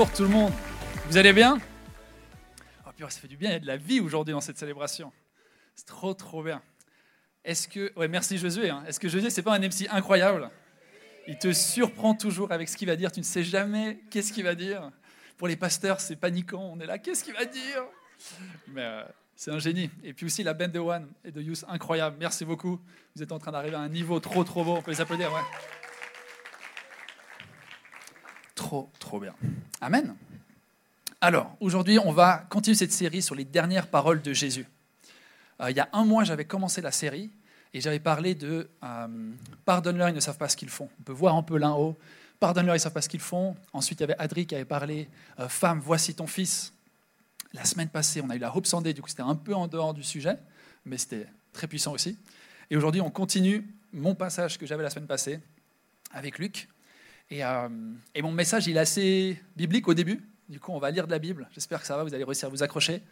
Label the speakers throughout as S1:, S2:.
S1: Bonjour tout le monde. Vous allez bien? Oh purée, ça fait du bien, il y a de la vie aujourd'hui dans cette célébration. C'est trop trop bien. Est-ce que ouais, merci Josué. Hein. Est-ce que Josué c'est pas un MC incroyable? Il te surprend toujours avec ce qu'il va dire. Tu ne sais jamais qu'est-ce qu'il va dire. Pour les pasteurs, c'est paniquant. On est là, qu'est-ce qu'il va dire? Mais euh, c'est un génie. Et puis aussi la band de One et de Youth, incroyable. Merci beaucoup. Vous êtes en train d'arriver à un niveau trop trop beau. On peut les applaudir. Ouais. Trop, trop bien. Amen. Alors, aujourd'hui, on va continuer cette série sur les dernières paroles de Jésus. Euh, il y a un mois, j'avais commencé la série et j'avais parlé de euh, Pardonne-leur, ils ne savent pas ce qu'ils font. On peut voir un peu l'un haut. Pardonne-leur, ils ne savent pas ce qu'ils font. Ensuite, il y avait Adri qui avait parlé euh, Femme, voici ton fils. La semaine passée, on a eu la Hope Sunday, du coup, c'était un peu en dehors du sujet, mais c'était très puissant aussi. Et aujourd'hui, on continue mon passage que j'avais la semaine passée avec Luc. Euh, et, mon message, il est assez biblique au début. Du coup, on va lire de la Bible. J'espère que ça va, vous allez réussir à vous accrocher.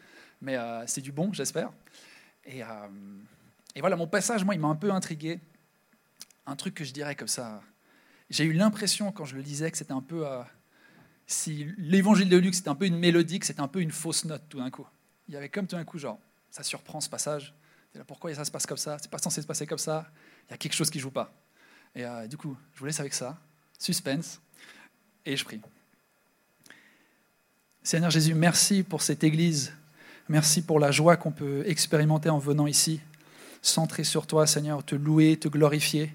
S1: Mais euh, c'est du bon, j'espère. Et, euh, et, voilà, mon passage, moi, il m'a un peu intrigué. Un truc que je dirais comme ça. J'ai eu l'impression, quand je le lisais, que c'était un peu. si l'évangile de Luc, c'était un peu une mélodie, que c'était un peu une fausse note tout d'un coup. Il y avait comme tout d'un coup, genre, ça surprend ce passage. Là, pourquoi ça se passe comme ça? C'est pas censé se passer comme ça. Il y a quelque chose qui joue pas. Et du coup, je vous laisse avec ça suspense, et je prie. Seigneur Jésus, merci pour cette Église. Merci pour la joie qu'on peut expérimenter en venant ici, centré sur toi, Seigneur, te louer, te glorifier.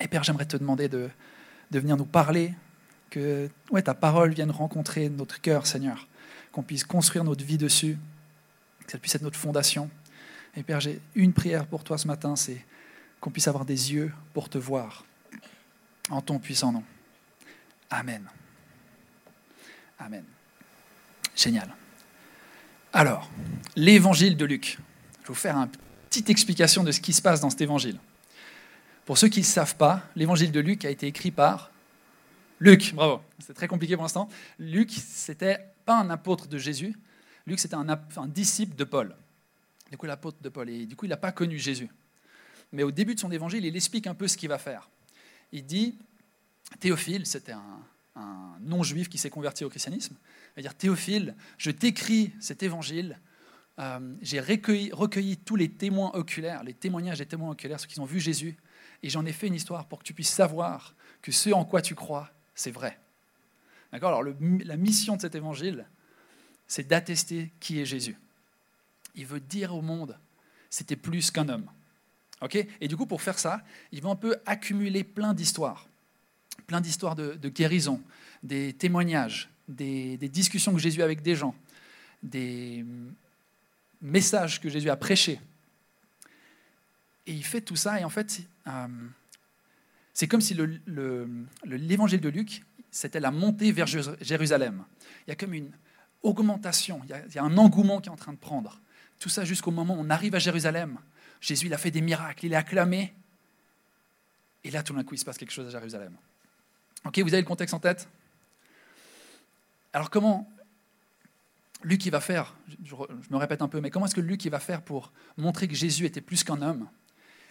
S1: Et Père, j'aimerais te demander de, venir nous parler, que ta parole vienne rencontrer notre cœur, Seigneur, qu'on puisse construire notre vie dessus, que ça puisse être notre fondation. Et Père, j'ai une prière pour toi ce matin, c'est qu'on puisse avoir des yeux pour te voir en ton puissant nom. Amen. Amen. Génial. Alors, l'évangile de Luc. Je vais vous faire une petite explication de ce qui se passe dans cet évangile. Pour ceux qui ne savent pas, l'évangile de Luc a été écrit par Luc. Bravo. C'est très compliqué pour l'instant. Luc, c'était pas un apôtre de Jésus. Luc, c'était un, un, disciple de Paul. Du coup, l'apôtre de Paul. Et du coup, il n'a pas connu Jésus. Mais au début de son évangile, il explique un peu ce qu'il va faire il dit, Théophile, c'était un, non-juif qui s'est converti au christianisme, il va dire, Théophile, je t'écris cet évangile, euh, j'ai recueilli, recueilli, tous les témoins oculaires, les témoignages des témoins oculaires, ceux qui ont vu Jésus, et j'en ai fait une histoire pour que tu puisses savoir que ce en quoi tu crois, c'est vrai. D'accord? Alors la mission de cet évangile, c'est d'attester qui est Jésus. Il veut dire au monde, c'était plus qu'un homme et du coup, pour faire ça, ils vont un peu accumuler plein d'histoires, plein d'histoires de, guérison, des témoignages, des, discussions que Jésus a avec des gens, des messages que Jésus a prêchés. Et il fait tout ça, et en fait, euh, c'est comme si l'évangile de Luc, c'était la montée vers Jérusalem. Il y a comme une augmentation, il y a un engouement qui est en train de prendre. Tout ça jusqu'au moment où on arrive à Jérusalem, Jésus, il a fait des miracles, il est acclamé. Et là, tout d'un coup, il se passe quelque chose à Jérusalem. Ok, vous avez le contexte en tête Alors, comment Luc, il va faire, je, me répète un peu, mais comment est-ce que Luc, il va faire pour montrer que Jésus était plus qu'un homme?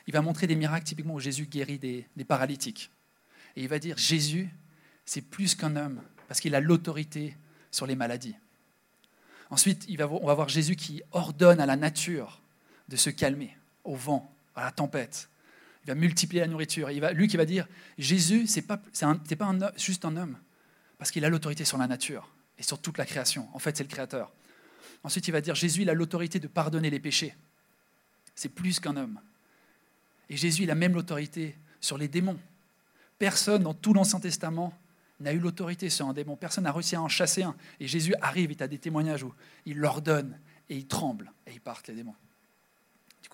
S1: Il va montrer des miracles typiquement où Jésus guérit des, paralytiques. Et il va dire, Jésus, c'est plus qu'un homme, parce qu'il a l'autorité sur les maladies. Ensuite, on va voir Jésus qui ordonne à la nature de se calmer au vent, à la tempête. Il va multiplier la nourriture. Il va, lui qui va dire, Jésus, ce n'est pas, c'est pas juste un homme, parce qu'il a l'autorité sur la nature et sur toute la création. En fait, c'est le Créateur. Ensuite, il va dire, Jésus, il a l'autorité de pardonner les péchés. C'est plus qu'un homme. Et Jésus, il a même l'autorité sur les démons. Personne dans tout l'Ancien Testament n'a eu l'autorité sur un démon. Personne n'a réussi à en chasser un. Et Jésus arrive, il a des témoignages où il l'ordonne et il tremble et il part les démons.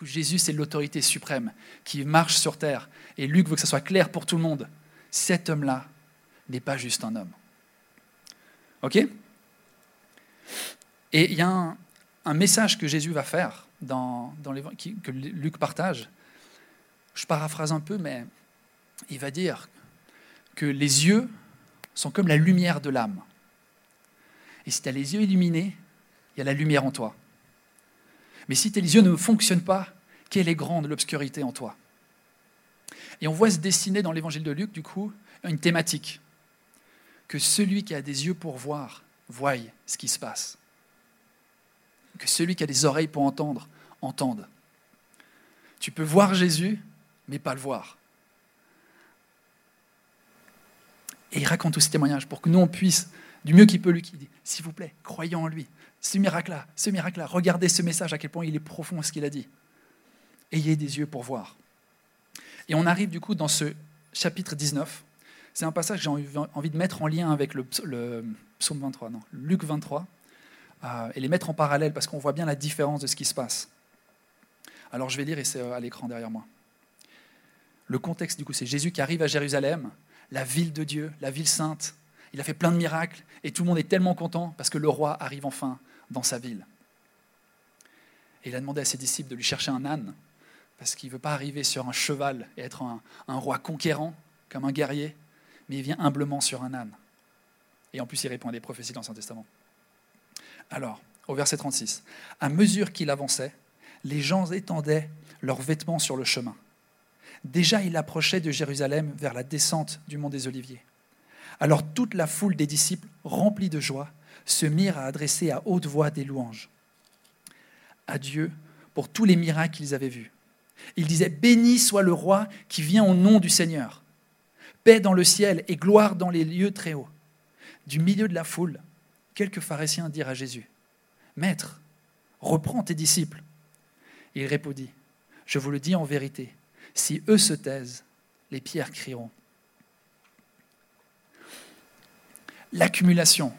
S1: Jésus, c'est l'autorité suprême qui marche sur terre. Et Luc veut que ça soit clair pour tout le monde. Cet homme-là n'est pas juste un homme. OK? Et il y a un, message que Jésus va faire dans, dans que Luc partage. Je paraphrase un peu, mais il va dire que les yeux sont comme la lumière de l'âme. Et si tu as les yeux illuminés, il y a la lumière en toi. Mais si tes yeux ne fonctionnent pas, quelle est grande l'obscurité en toi Et on voit se dessiner dans l'évangile de Luc, du coup, une thématique. que celui qui a des yeux pour voir voie ce qui se passe. Que celui qui a des oreilles pour entendre entende. Tu peux voir Jésus, mais pas le voir. Et il raconte tous ces témoignages pour que nous, on puisse, du mieux qu'il peut, lui, dit, s'il vous plaît, croyez en lui. Ce miracle-là, ce miracle-là, regardez ce message, à quel point il est profond, ce qu'il a dit. Ayez des yeux pour voir. Et on arrive du coup dans ce chapitre 19. C'est un passage que j'ai envie de mettre en lien avec le, psaume 23, non, Luc 23, euh, et les mettre en parallèle parce qu'on voit bien la différence de ce qui se passe. Alors je vais lire et c'est euh, à l'écran derrière moi. Le contexte du coup, c'est Jésus qui arrive à Jérusalem, la ville de Dieu, la ville sainte. Il a fait plein de miracles et tout le monde est tellement content parce que le roi arrive enfin dans sa ville. Et il a demandé à ses disciples de lui chercher un âne parce qu'il ne veut pas arriver sur un cheval et être un, roi conquérant comme un guerrier, mais il vient humblement sur un âne. Et en plus, il répond à des prophéties dans l'Ancien Testament. Alors, au verset 36, à mesure qu'il avançait, les gens étendaient leurs vêtements sur le chemin. Déjà, il approchait de Jérusalem vers la descente du mont des Oliviers. Alors toute la foule des disciples, remplis de joie, se mirent à adresser à haute voix des louanges à Dieu pour tous les miracles qu'ils avaient vus. Ils disaient, Béni soit le roi qui vient au nom du Seigneur. Paix dans le ciel et gloire dans les lieux très hauts. Du milieu de la foule, quelques pharisiens dirent à Jésus, Maître, reprends tes disciples il répondit, Je vous le dis en vérité, si eux se taisent, les pierres crieront. L'accumulation.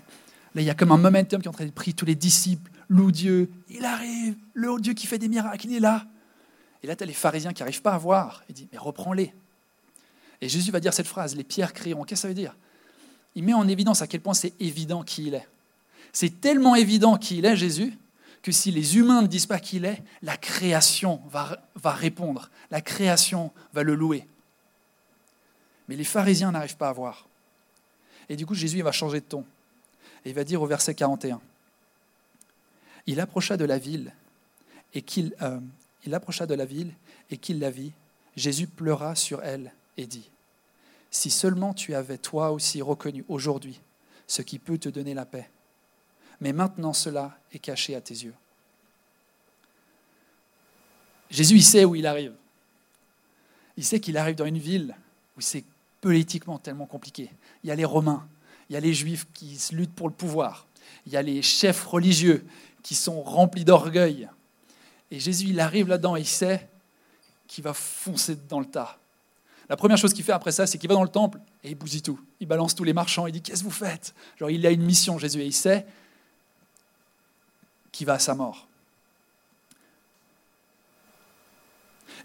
S1: Là, il y a comme un momentum qui est en train de prier tous les disciples, loue Dieu, il arrive, le Dieu qui fait des miracles, il est là. Et là, tu as les pharisiens qui n'arrivent pas à voir. Il dit, mais reprends-les. Et Jésus va dire cette phrase, les pierres crieront. Qu'est-ce que ça veut dire? Il met en évidence à quel point c'est évident qui il est. C'est tellement évident qui il est, Jésus, que si les humains ne disent pas qui il est, la création va répondre, la création va le louer. Mais les pharisiens n'arrivent pas à voir. Et du coup, Jésus va changer de ton. Et il va dire au verset 41, il approcha de la ville et qu'il euh, il approcha de la ville et qu'il la vit, Jésus pleura sur elle et dit Si seulement tu avais toi aussi reconnu aujourd'hui ce qui peut te donner la paix, mais maintenant cela est caché à tes yeux. Jésus, il sait où il arrive. Il sait qu'il arrive dans une ville où c'est politiquement tellement compliqué. Il y a les Romains, il y a les Juifs qui se luttent pour le pouvoir, il y a les chefs religieux qui sont remplis d'orgueil. Et Jésus, il arrive là-dedans et il sait qu'il va foncer dans le tas. La première chose qu'il fait après ça, c'est qu'il va dans le temple et il bousille tout. Il balance tous les marchands, il dit Qu'est-ce que vous faites? Genre, il a une mission, Jésus, et il sait qui va à sa mort.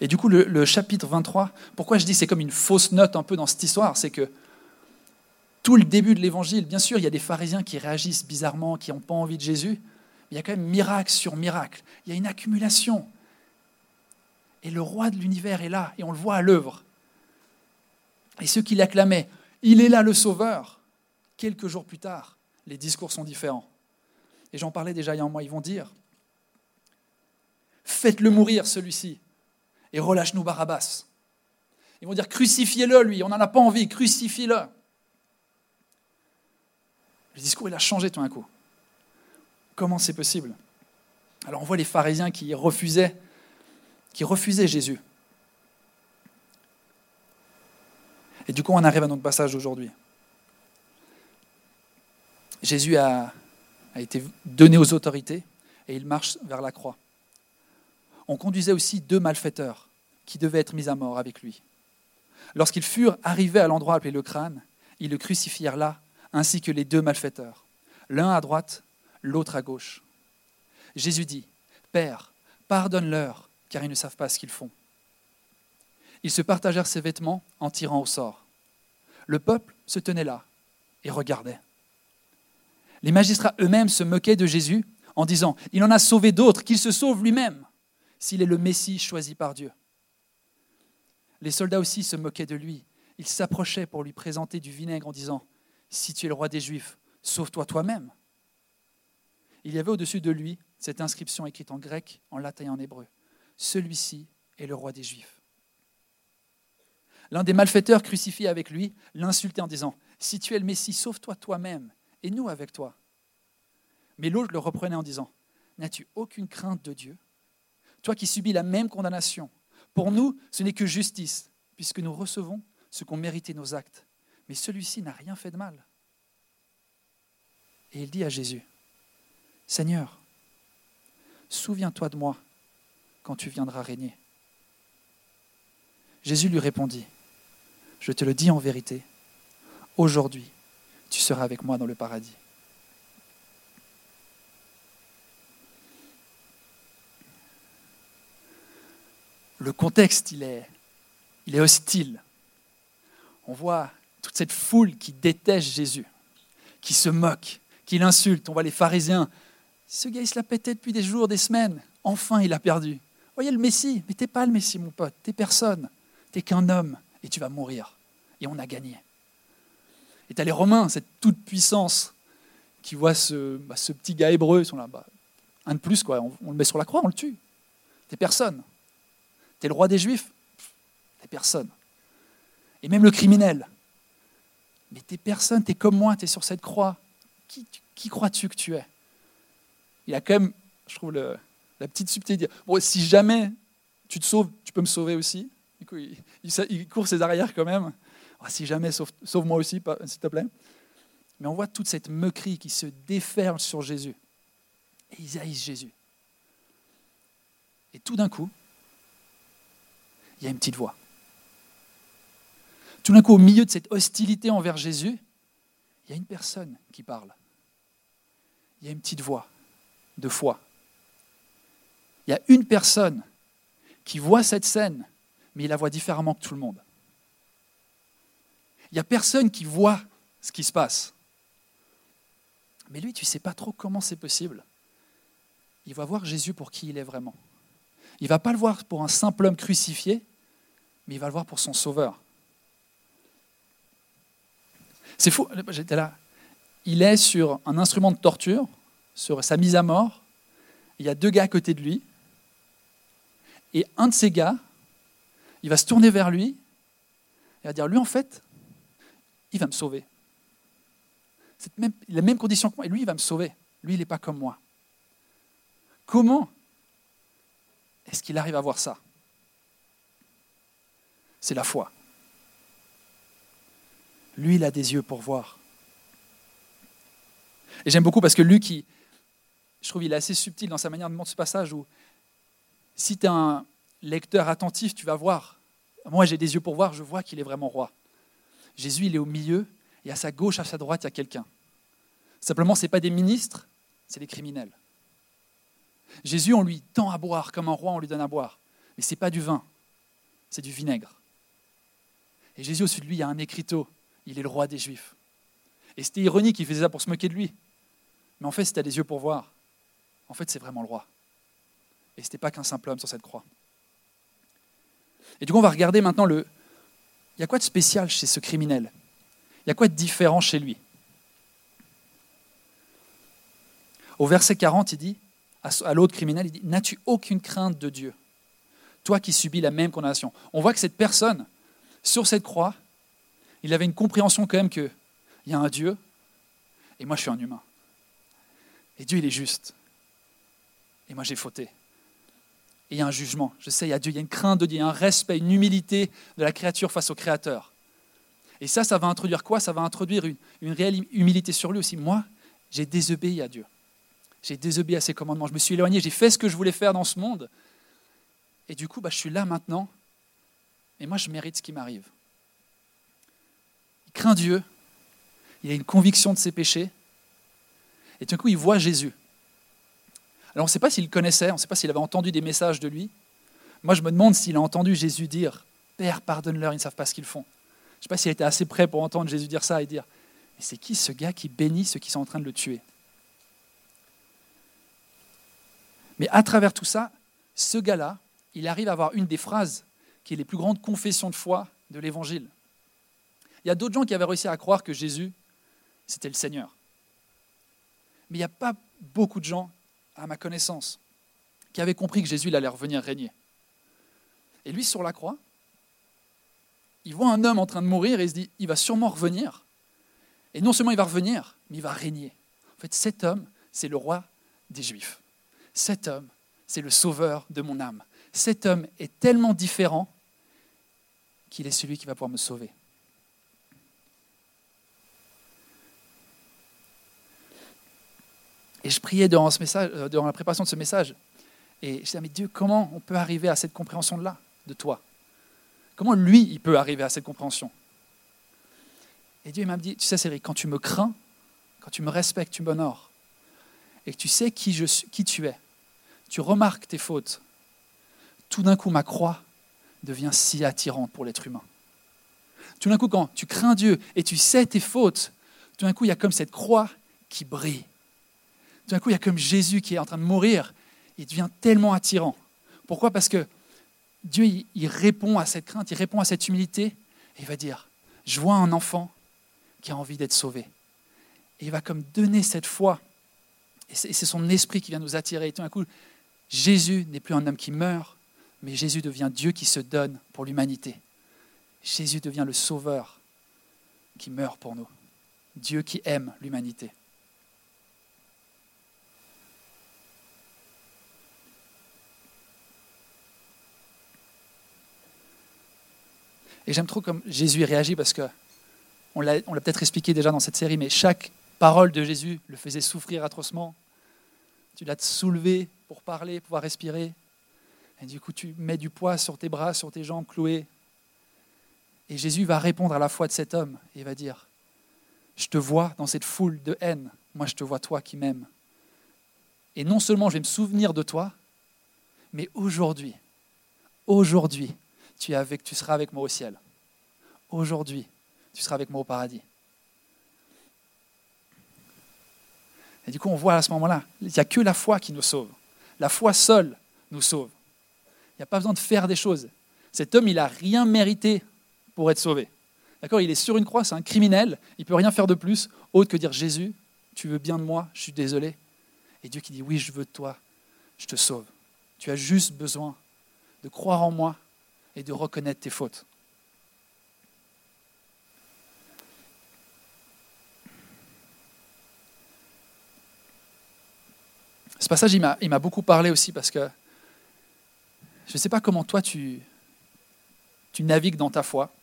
S1: Et du coup, le, chapitre 23, pourquoi je dis c'est comme une fausse note un peu dans cette histoire, c'est que tout le début de l'évangile, bien sûr, il y a des pharisiens qui réagissent bizarrement, qui n'ont pas envie de Jésus, mais il y a quand même miracle sur miracle. Il y a une accumulation. Et le roi de l'univers est là, et on le voit à l'œuvre. Et ceux qui l'acclamaient, il est là le sauveur, quelques jours plus tard, les discours sont différents. Et j'en parlais déjà il y a un mois, ils vont dire, faites-le mourir celui-ci, et relâche-nous Barabbas. Ils vont dire, crucifiez-le lui, on n'en a pas envie, crucifiez-le. Le discours, il a changé tout d'un coup. Comment c'est possible? Alors on voit les pharisiens qui refusaient, qui refusaient Jésus. Et du coup, on arrive à notre passage d'aujourd'hui. Jésus a, a été donné aux autorités et il marche vers la croix. On conduisait aussi deux malfaiteurs qui devaient être mis à mort avec lui. Lorsqu'ils furent arrivés à l'endroit appelé le crâne, ils le crucifièrent là, ainsi que les deux malfaiteurs, l'un à droite, l'autre à gauche. Jésus dit, Père, pardonne-leur, car ils ne savent pas ce qu'ils font. Ils se partagèrent ses vêtements en tirant au sort. Le peuple se tenait là et regardait. Les magistrats eux-mêmes se moquaient de Jésus en disant, il en a sauvé d'autres, qu'il se sauve lui-même, s'il est le Messie choisi par Dieu. Les soldats aussi se moquaient de lui. Ils s'approchaient pour lui présenter du vinaigre en disant, si tu es le roi des Juifs, sauve-toi toi-même. Il y avait au-dessus de lui cette inscription écrite en grec, en latin et en hébreu. Celui-ci est le roi des Juifs. L'un des malfaiteurs crucifiés avec lui l'insultait en disant Si tu es le Messie, sauve-toi toi-même et nous avec toi. Mais l'autre le reprenait en disant N'as-tu aucune crainte de Dieu? Toi qui subis la même condamnation. Pour nous, ce n'est que justice, puisque nous recevons ce qu'ont mérité nos actes. Mais celui-ci n'a rien fait de mal. Et il dit à Jésus Seigneur, souviens-toi de moi quand tu viendras régner. Jésus lui répondit Je te le dis en vérité, aujourd'hui, tu seras avec moi dans le paradis. Le contexte, il est, il est hostile. On voit toute cette foule qui déteste Jésus, qui se moque, qui l'insulte. On voit les pharisiens. Ce gars, il se la pétait depuis des jours, des semaines. Enfin, il a perdu. Voyez le Messie, mais t'es pas le Messie, mon pote. T'es personne. T'es qu'un homme et tu vas mourir. Et on a gagné. Et tu as les Romains, cette toute puissance, qui voit ce, bah, petit gars hébreu, bah, un de plus, quoi. On, le met sur la croix, on le tue. T'es personne. T'es le roi des Juifs? T'es personne. Et même le criminel. Mais t'es personne, t'es comme moi, t'es sur cette croix. Qui, crois-tu que tu es? Il a quand même, je trouve, la petite subtilité. Bon, si jamais tu te sauves, tu peux me sauver aussi. Du coup, il, il court ses arrières quand même. Ah, si jamais, sauve-moi aussi, s'il te plaît. Mais on voit toute cette moquerie qui se déferle sur Jésus. Et ils haïssent Jésus. Et tout d'un coup, il y a une petite voix. Tout d'un coup, au milieu de cette hostilité envers Jésus, il y a une personne qui parle. Il y a une petite voix de foi. Il y a une personne qui voit cette scène, mais il la voit différemment que tout le monde. Il n'y a personne qui voit ce qui se passe. Mais lui, tu ne sais pas trop comment c'est possible. Il va voir Jésus pour qui il est vraiment. Il ne va pas le voir pour un simple homme crucifié, mais il va le voir pour son sauveur. C'est fou, j'étais là. Il est sur un instrument de torture, sur sa mise à mort. Il y a deux gars à côté de lui. Et un de ces gars, il va se tourner vers lui et va dire, lui en fait, il va me sauver. C'est même, la même condition que moi, et lui, il va me sauver. Lui, il n'est pas comme moi. Comment est-ce qu'il arrive à voir ça? C'est la foi. Lui, il a des yeux pour voir. Et j'aime beaucoup parce que Luc, je trouve, il est assez subtil dans sa manière de montrer ce passage où, si tu es un lecteur attentif, tu vas voir. Moi, j'ai des yeux pour voir, je vois qu'il est vraiment roi. Jésus, il est au milieu, et à sa gauche, à sa droite, il y a quelqu'un. Simplement, ce n'est pas des ministres, c'est des criminels. Jésus, on lui tend à boire, comme un roi, on lui donne à boire. Mais ce n'est pas du vin, c'est du vinaigre. Et Jésus, au-dessus de lui, il y a un écriteau. Il est le roi des Juifs. Et c'était ironique, il faisait ça pour se moquer de lui. Mais en fait, c'était des yeux pour voir. En fait, c'est vraiment le roi. Et ce n'était pas qu'un simple homme sur cette croix. Et du coup, on va regarder maintenant le, il y a quoi de spécial chez ce criminel? Il y a quoi de différent chez lui? Au verset 40, il dit à l'autre criminel, il dit, N'as-tu aucune crainte de Dieu? Toi qui subis la même condamnation. On voit que cette personne, sur cette croix, il avait une compréhension quand même qu'il y a un Dieu et moi je suis un humain. Et Dieu il est juste. Et moi j'ai fauté et il y a un jugement. Je sais, il y a Dieu, il y a une crainte de Dieu, il y a un respect, une humilité de la créature face au Créateur. Et ça, ça va introduire quoi? Ça va introduire une, réelle humilité sur lui aussi. Moi, j'ai désobéi à Dieu. J'ai désobéi à ses commandements. Je me suis éloigné, j'ai fait ce que je voulais faire dans ce monde. Et du coup, bah, je suis là maintenant. Et moi, je mérite ce qui m'arrive. Il craint Dieu. Il a une conviction de ses péchés. Et tout d'un coup, il voit Jésus. Alors on ne sait pas s'il connaissait, on ne sait pas s'il avait entendu des messages de lui. Moi, je me demande s'il a entendu Jésus dire Père, pardonne-leur, ils ne savent pas ce qu'ils font. Je ne sais pas s'il était assez prêt pour entendre Jésus dire ça et dire Mais c'est qui ce gars qui bénit ceux qui sont en train de le tuer? Mais à travers tout ça, ce gars-là, il arrive à avoir une des phrases qui est les plus grandes confessions de foi de l'Évangile. Il y a d'autres gens qui avaient réussi à croire que Jésus, c'était le Seigneur. Mais il n'y a pas beaucoup de gens à ma connaissance, qui avait compris que Jésus allait revenir régner. Et lui, sur la croix, il voit un homme en train de mourir et il se dit, il va sûrement revenir. Et non seulement il va revenir, mais il va régner. En fait, cet homme, c'est le roi des Juifs. Cet homme, c'est le sauveur de mon âme. Cet homme est tellement différent qu'il est celui qui va pouvoir me sauver. Et je priais durant, euh, la préparation de ce message. Et je disais, mais Dieu, comment on peut arriver à cette compréhension-là de toi? Comment lui, il peut arriver à cette compréhension? Et Dieu m'a dit, tu sais, Cédric, quand tu me crains, quand tu me respectes, tu m'honores, et que tu sais qui tu es, tu remarques tes fautes, tout d'un coup, ma croix devient si attirante pour l'être humain. Tout d'un coup, quand tu crains Dieu et tu sais tes fautes, tout d'un coup, il y a comme cette croix qui brille. Tout d'un coup, il y a comme Jésus qui est en train de mourir. Il devient tellement attirant. Pourquoi? Parce que Dieu, il, répond à cette crainte, il répond à cette humilité, et il va dire, je vois un enfant qui a envie d'être sauvé. Et il va comme donner cette foi. Et c'est son esprit qui vient nous attirer. Et tout d'un coup, Jésus n'est plus un homme qui meurt, mais Jésus devient Dieu qui se donne pour l'humanité. Jésus devient le sauveur qui meurt pour nous. Dieu qui aime l'humanité. Et j'aime trop comme Jésus réagit parce que on l'a peut-être expliqué déjà dans cette série, mais chaque parole de Jésus le faisait souffrir atrocement. Tu l'as soulevé pour parler, pouvoir respirer. Et du coup, tu mets du poids sur tes bras, sur tes jambes clouées. Et Jésus va répondre à la foi de cet homme et va dire, je te vois dans cette foule de haine, moi je te vois toi qui m'aimes. Et non seulement je vais me souvenir de toi, mais aujourd'hui, aujourd'hui, tu, tu seras avec moi au ciel. Aujourd'hui, tu seras avec moi au paradis. Et du coup, on voit à ce moment-là, il n'y a que la foi qui nous sauve. La foi seule nous sauve. Il n'y a pas besoin de faire des choses. Cet homme, il n'a rien mérité pour être sauvé. D'accord Il est sur une croix, c'est un criminel, il ne peut rien faire de plus, autre que dire Jésus, tu veux bien de moi, je suis désolé. Et Dieu qui dit oui, je veux de toi, je te sauve. Tu as juste besoin de croire en moi et de reconnaître tes fautes. Ce passage, il m'a beaucoup parlé aussi parce que je ne sais pas comment toi tu, tu navigues dans ta foi.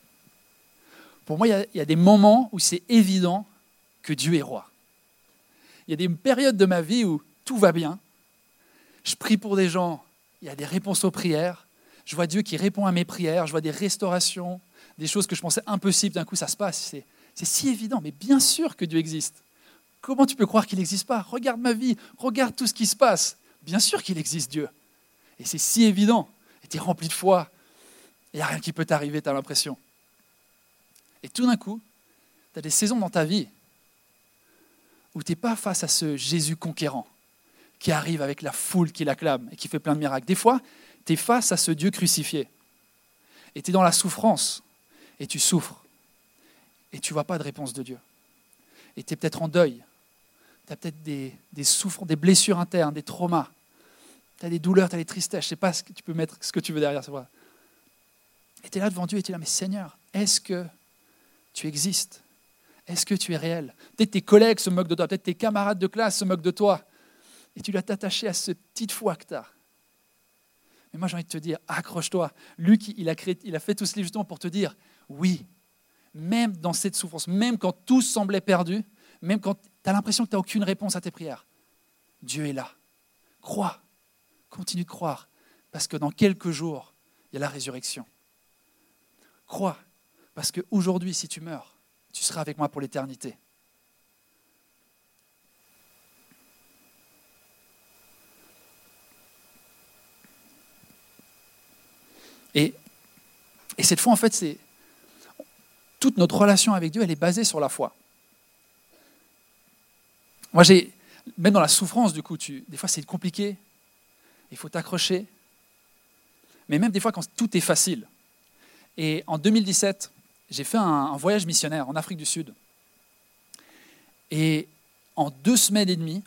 S1: Pour moi, il y, a, il y a des moments où c'est évident que Dieu est roi. Il y a des périodes de ma vie où tout va bien. Je prie pour des gens, il y a des réponses aux prières. Je vois Dieu qui répond à mes prières, je vois des restaurations, des choses que je pensais impossibles, d'un coup ça se passe. C'est si évident, mais bien sûr que Dieu existe. Comment tu peux croire qu'il n'existe pas? Regarde ma vie, regarde tout ce qui se passe. Bien sûr qu'il existe Dieu. Et c'est si évident. Et tu es rempli de foi. Il n'y a rien qui peut t'arriver, tu as l'impression. Et tout d'un coup, tu as des saisons dans ta vie où tu n'es pas face à ce Jésus conquérant qui arrive avec la foule qui l'acclame et qui fait plein de miracles. Des fois, tu es face à ce Dieu crucifié. Et tu es dans la souffrance. Et tu souffres. Et tu ne vois pas de réponse de Dieu. Et tu es peut-être en deuil. Tu as peut-être des, souffrances, des blessures internes, des traumas. Tu as des douleurs, tu as des tristesses. Je sais pas ce que tu peux mettre ce que tu veux derrière. ça. Et tu es là devant Dieu et tu es là, mais Seigneur, est-ce que tu existes? Est-ce que tu es réel? Peut-être tes collègues se moquent de toi, peut-être tes camarades de classe se moquent de toi. Et tu dois t'attacher à cette petite foi que tu as. Mais moi, j'ai envie de te dire, accroche-toi. Luc, il a, créé, il a fait tout cela justement pour te dire, oui, même dans cette souffrance, même quand tout semblait perdu, même quand tu l'impression que tu n'as aucune réponse à tes prières, Dieu est là. Crois, continue de croire, parce que dans quelques jours, il y a la résurrection. Crois, parce qu'aujourd'hui, si tu meurs, tu seras avec moi pour l'éternité. Et, cette foi, en fait, c'est toute notre relation avec Dieu, elle est basée sur la foi. Moi, j'ai, même dans la souffrance, du coup, des fois c'est compliqué, il faut t'accrocher, mais même des fois quand tout est facile. Et en 2017, j'ai fait un, voyage missionnaire en Afrique du Sud. Et en deux semaines et demie,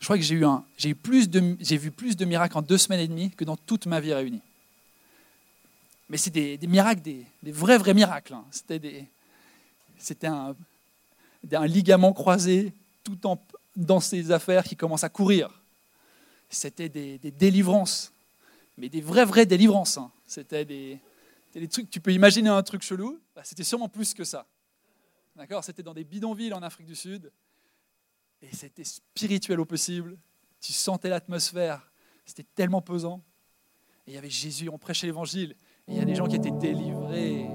S1: je crois que j'ai eu, un, j'ai, eu plus de, j'ai vu plus de miracles en deux semaines et demie que dans toute ma vie réunie Mais c'est des, miracles, des, vrais, vrais miracles. Hein. C'était, des, c'était un, ligament croisé tout en, dans ses affaires qui commence à courir. C'était des, délivrances, mais des vraies, vraies délivrances. Hein. C'était des, tu peux imaginer un truc chelou, bah, c'était sûrement plus que ça. D'accord? C'était dans des bidonvilles en Afrique du Sud, et c'était spirituel au possible. Tu sentais l'atmosphère, c'était tellement pesant. Et il y avait Jésus, on prêchait l'évangile, et il y a des gens qui étaient délivrés.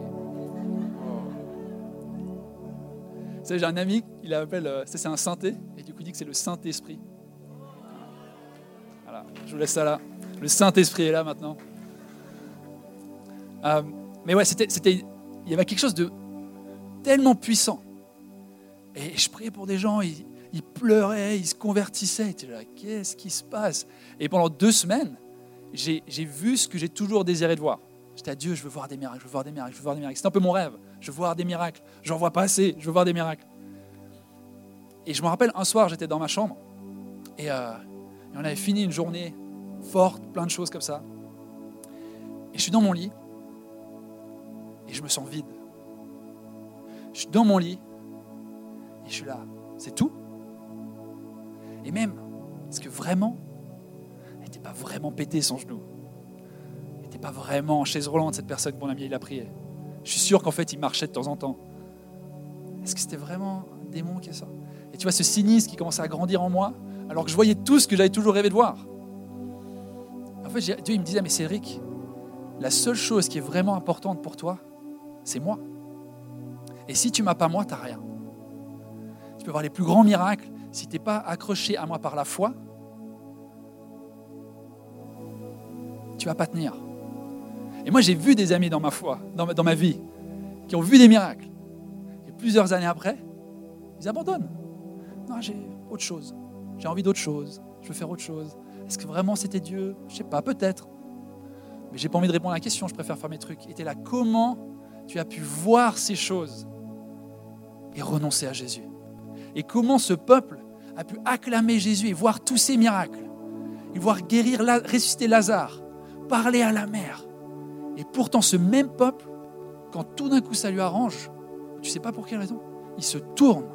S1: J'ai un ami, il appelle, euh, c'est un synthé, et du coup il dit que c'est le Saint-Esprit. Voilà, je vous laisse ça là. Le Saint-Esprit est là maintenant. Euh, mais ouais, c'était, c'était, il y avait quelque chose de tellement puissant. Et je priais pour des gens, ils, pleuraient, ils se convertissaient. Et là, qu'est-ce qui se passe? Et pendant deux semaines, j'ai, vu ce que j'ai toujours désiré de voir. J'étais à Dieu, je veux voir des miracles, je veux voir des miracles, je veux voir des miracles. C'est un peu mon rêve. Je veux voir des miracles. Je n'en vois pas assez, je veux voir des miracles. Et je me rappelle, un soir, j'étais dans ma chambre et, euh, et, on avait fini une journée forte, plein de choses comme ça. Et je suis dans mon lit et je me sens vide. Je suis dans mon lit et je suis là. C'est tout Et même, est-ce que vraiment, elle n'était pas vraiment pété son genou? Pas vraiment en chaise roulante, cette personne que mon ami il a prié. Je suis sûr qu'en fait, il marchait de temps en temps. Est-ce que c'était vraiment un démon qui est ça Et tu vois ce cynisme qui commençait à grandir en moi, alors que je voyais tout ce que j'avais toujours rêvé de voir. En fait, Dieu il me disait, mais Cédric, la seule chose qui est vraiment importante pour toi, c'est moi. Et si tu m'as pas moi, tu n'as rien. Tu peux voir les plus grands miracles. Si tu n'es pas accroché à moi par la foi, tu vas pas tenir. Et moi, j'ai vu des amis dans ma foi, dans ma, vie, qui ont vu des miracles. Et plusieurs années après, ils abandonnent. Non, j'ai autre chose. J'ai envie d'autre chose. Je veux faire autre chose. Est-ce que vraiment c'était Dieu? Je sais pas, peut-être. Mais j'ai pas envie de répondre à la question, je préfère faire mes trucs. Et tu es là, comment tu as pu voir ces choses et renoncer à Jésus? Et comment ce peuple a pu acclamer Jésus et voir tous ces miracles? Et voir guérir, ressusciter Lazare, parler à la mer, et pourtant, ce même peuple, quand tout d'un coup ça lui arrange, tu sais pas pour quelle raison, il se tourne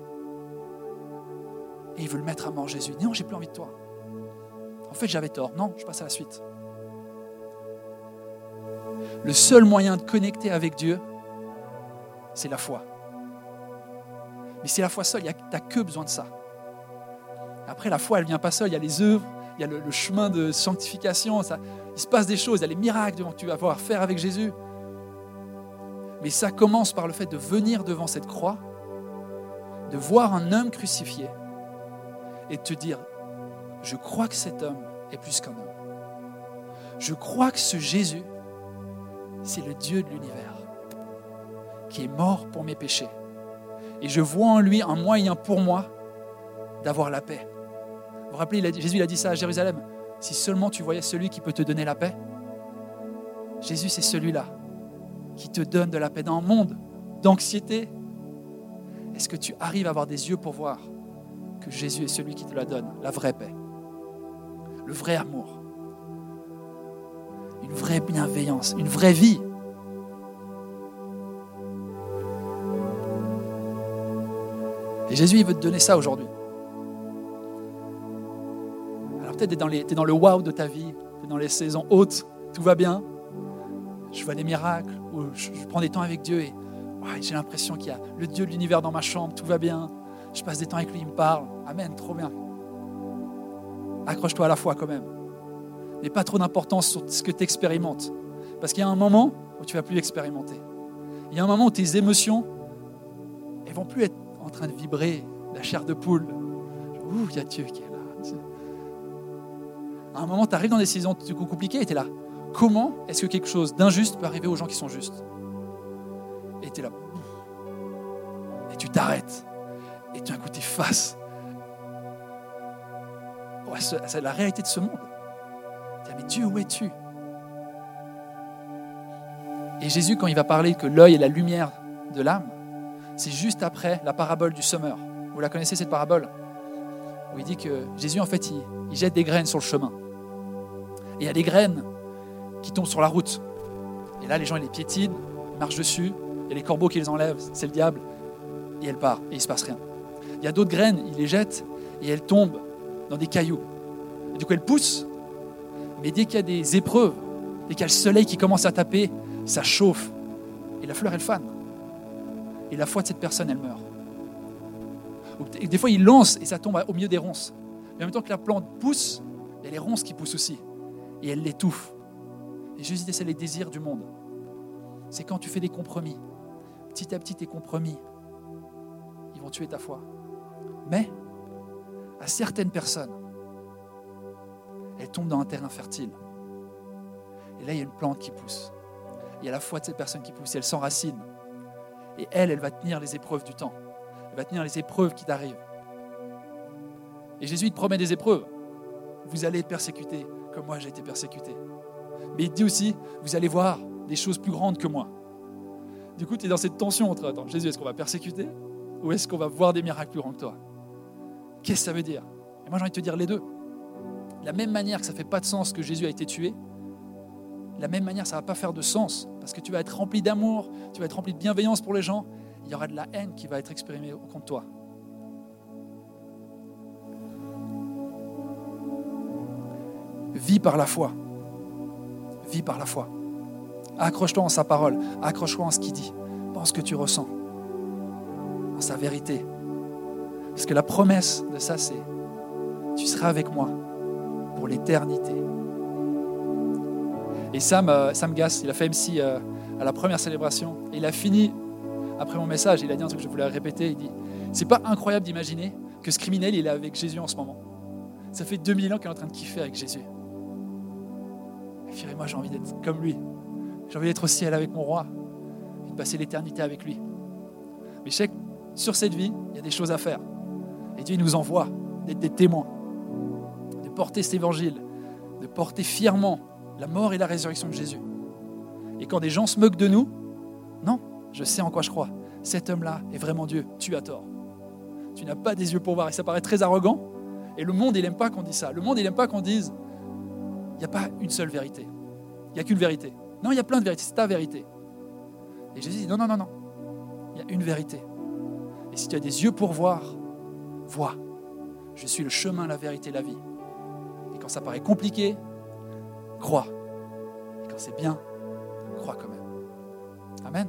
S1: et il veut le mettre à mort, Jésus. Non, j'ai plus envie de toi. En fait, j'avais tort. Non, je passe à la suite. Le seul moyen de connecter avec Dieu, c'est la foi. Mais c'est la foi seule, tu n'as que besoin de ça. Après, la foi, elle ne vient pas seule, il y a les œuvres, il y a le, chemin de sanctification, ça, il se passe des choses, il y a les miracles que tu vas pouvoir faire avec Jésus. Mais ça commence par le fait de venir devant cette croix, de voir un homme crucifié et de te dire, je crois que cet homme est plus qu'un homme. Je crois que ce Jésus, c'est le Dieu de l'univers, qui est mort pour mes péchés. Et je vois en lui un moyen pour moi d'avoir la paix. Vous vous rappelez, Jésus a dit ça à Jérusalem. Si seulement tu voyais celui qui peut te donner la paix. Jésus, c'est celui-là qui te donne de la paix dans un monde d'anxiété. Est-ce que tu arrives à avoir des yeux pour voir que Jésus est celui qui te la donne, la vraie paix, le vrai amour, une vraie bienveillance, une vraie vie? Et Jésus, il veut te donner ça aujourd'hui. Tu es dans, le wow de ta vie, tu es dans les saisons hautes, tout va bien. Je vois des miracles, ou je, prends des temps avec Dieu et j'ai l'impression qu'il y a le Dieu de l'univers dans ma chambre, tout va bien. Je passe des temps avec lui, il me parle. Amen, trop bien. Accroche-toi à la foi quand même. Mais pas trop d'importance sur ce que tu expérimentes. Parce qu'il y a un moment où tu vas plus expérimenter. Il y a un moment où tes émotions, elles vont plus être en train de vibrer, la chair de poule. Ouh, il y a Dieu qui est à un moment, tu arrives dans des décisions compliquées et tu es là. Comment est-ce que quelque chose d'injuste peut arriver aux gens qui sont justes? Et tu es là. Et tu t'arrêtes. Et tu as un coup, tu face. c'est la réalité de ce monde. Tu mais Dieu, où es-tu? Et Jésus, quand il va parler que l'œil est la lumière de l'âme, c'est juste après la parabole du semeur. Vous la connaissez cette parabole? Où il dit que Jésus, en fait, il jette des graines sur le chemin. Et il y a des graines qui tombent sur la route. Et là, les gens, ils les piétinent, ils marchent dessus, il y a les corbeaux qui les enlèvent, c'est le diable, et elle part, et il ne se passe rien. Il y a d'autres graines, il les jette, et elles tombent dans des cailloux. Et du coup, elles poussent, mais dès qu'il y a des épreuves, dès qu'il y a le soleil qui commence à taper, ça chauffe, et la fleur, elle fane. Et la foi de cette personne, elle meurt. Des fois, il lance et ça tombe au milieu des ronces. Mais en même temps que la plante pousse, il y a les ronces qui poussent aussi. Et elle l'étouffe. Et Jésus dit, c'est les désirs du monde. C'est quand tu fais des compromis. Petit à petit, tes compromis, ils vont tuer ta foi. Mais, à certaines personnes, elles tombent dans un terrain fertile. Et là, il y a une plante qui pousse. Il y a la foi de cette personne qui pousse. Elle s'enracine. Et elle, elle va tenir les épreuves du temps. Elle va tenir les épreuves qui t'arrivent. Et Jésus, te promet des épreuves. Vous allez être persécuté comme moi j'ai été persécuté. Mais il dit aussi, vous allez voir des choses plus grandes que moi. Du coup, tu es dans cette tension entre, attends, Jésus, est-ce qu'on va persécuter ou est-ce qu'on va voir des miracles plus grands que toi? Qu'est-ce que ça veut dire? Et moi, j'ai envie de te dire les deux. De la même manière que ça ne fait pas de sens que Jésus a été tué, la même manière, ça ne va pas faire de sens parce que tu vas être rempli d'amour, tu vas être rempli de bienveillance pour les gens, il y aura de la haine qui va être exprimée contre toi. Vis par la foi. Vis par la foi. Accroche-toi en sa parole. Accroche-toi en ce qu'il dit. Pense ce que tu ressens. En sa vérité. Parce que la promesse de ça, c'est tu seras avec moi pour l'éternité. Et Sam, euh, Sam Gass, il a fait MC euh, à la première célébration. Et il a fini, après mon message, il a dit un truc que je voulais répéter. Il dit C'est pas incroyable d'imaginer que ce criminel, il est avec Jésus en ce moment. Ça fait 2000 ans qu'il est en train de kiffer avec Jésus. Moi, j'ai envie d'être comme lui. J'ai envie d'être au ciel avec mon roi et de passer l'éternité avec lui. Mais je sais que sur cette vie, il y a des choses à faire. Et Dieu nous envoie d'être des témoins, de porter cet évangile, de porter fièrement la mort et la résurrection de Jésus. Et quand des gens se moquent de nous, non, je sais en quoi je crois. Cet homme-là est vraiment Dieu. Tu as tort. Tu n'as pas des yeux pour voir. Et ça paraît très arrogant. Et le monde, il n'aime pas qu'on dise ça. Le monde, il n'aime pas qu'on dise il n'y a pas une seule vérité. Il n'y a qu'une vérité. Non, il y a plein de vérités. C'est ta vérité. Et Jésus dit non, non, non, non. Il y a une vérité. Et si tu as des yeux pour voir, vois. Je suis le chemin, la vérité, la vie. Et quand ça paraît compliqué, crois. Et quand c'est bien, crois quand même. Amen.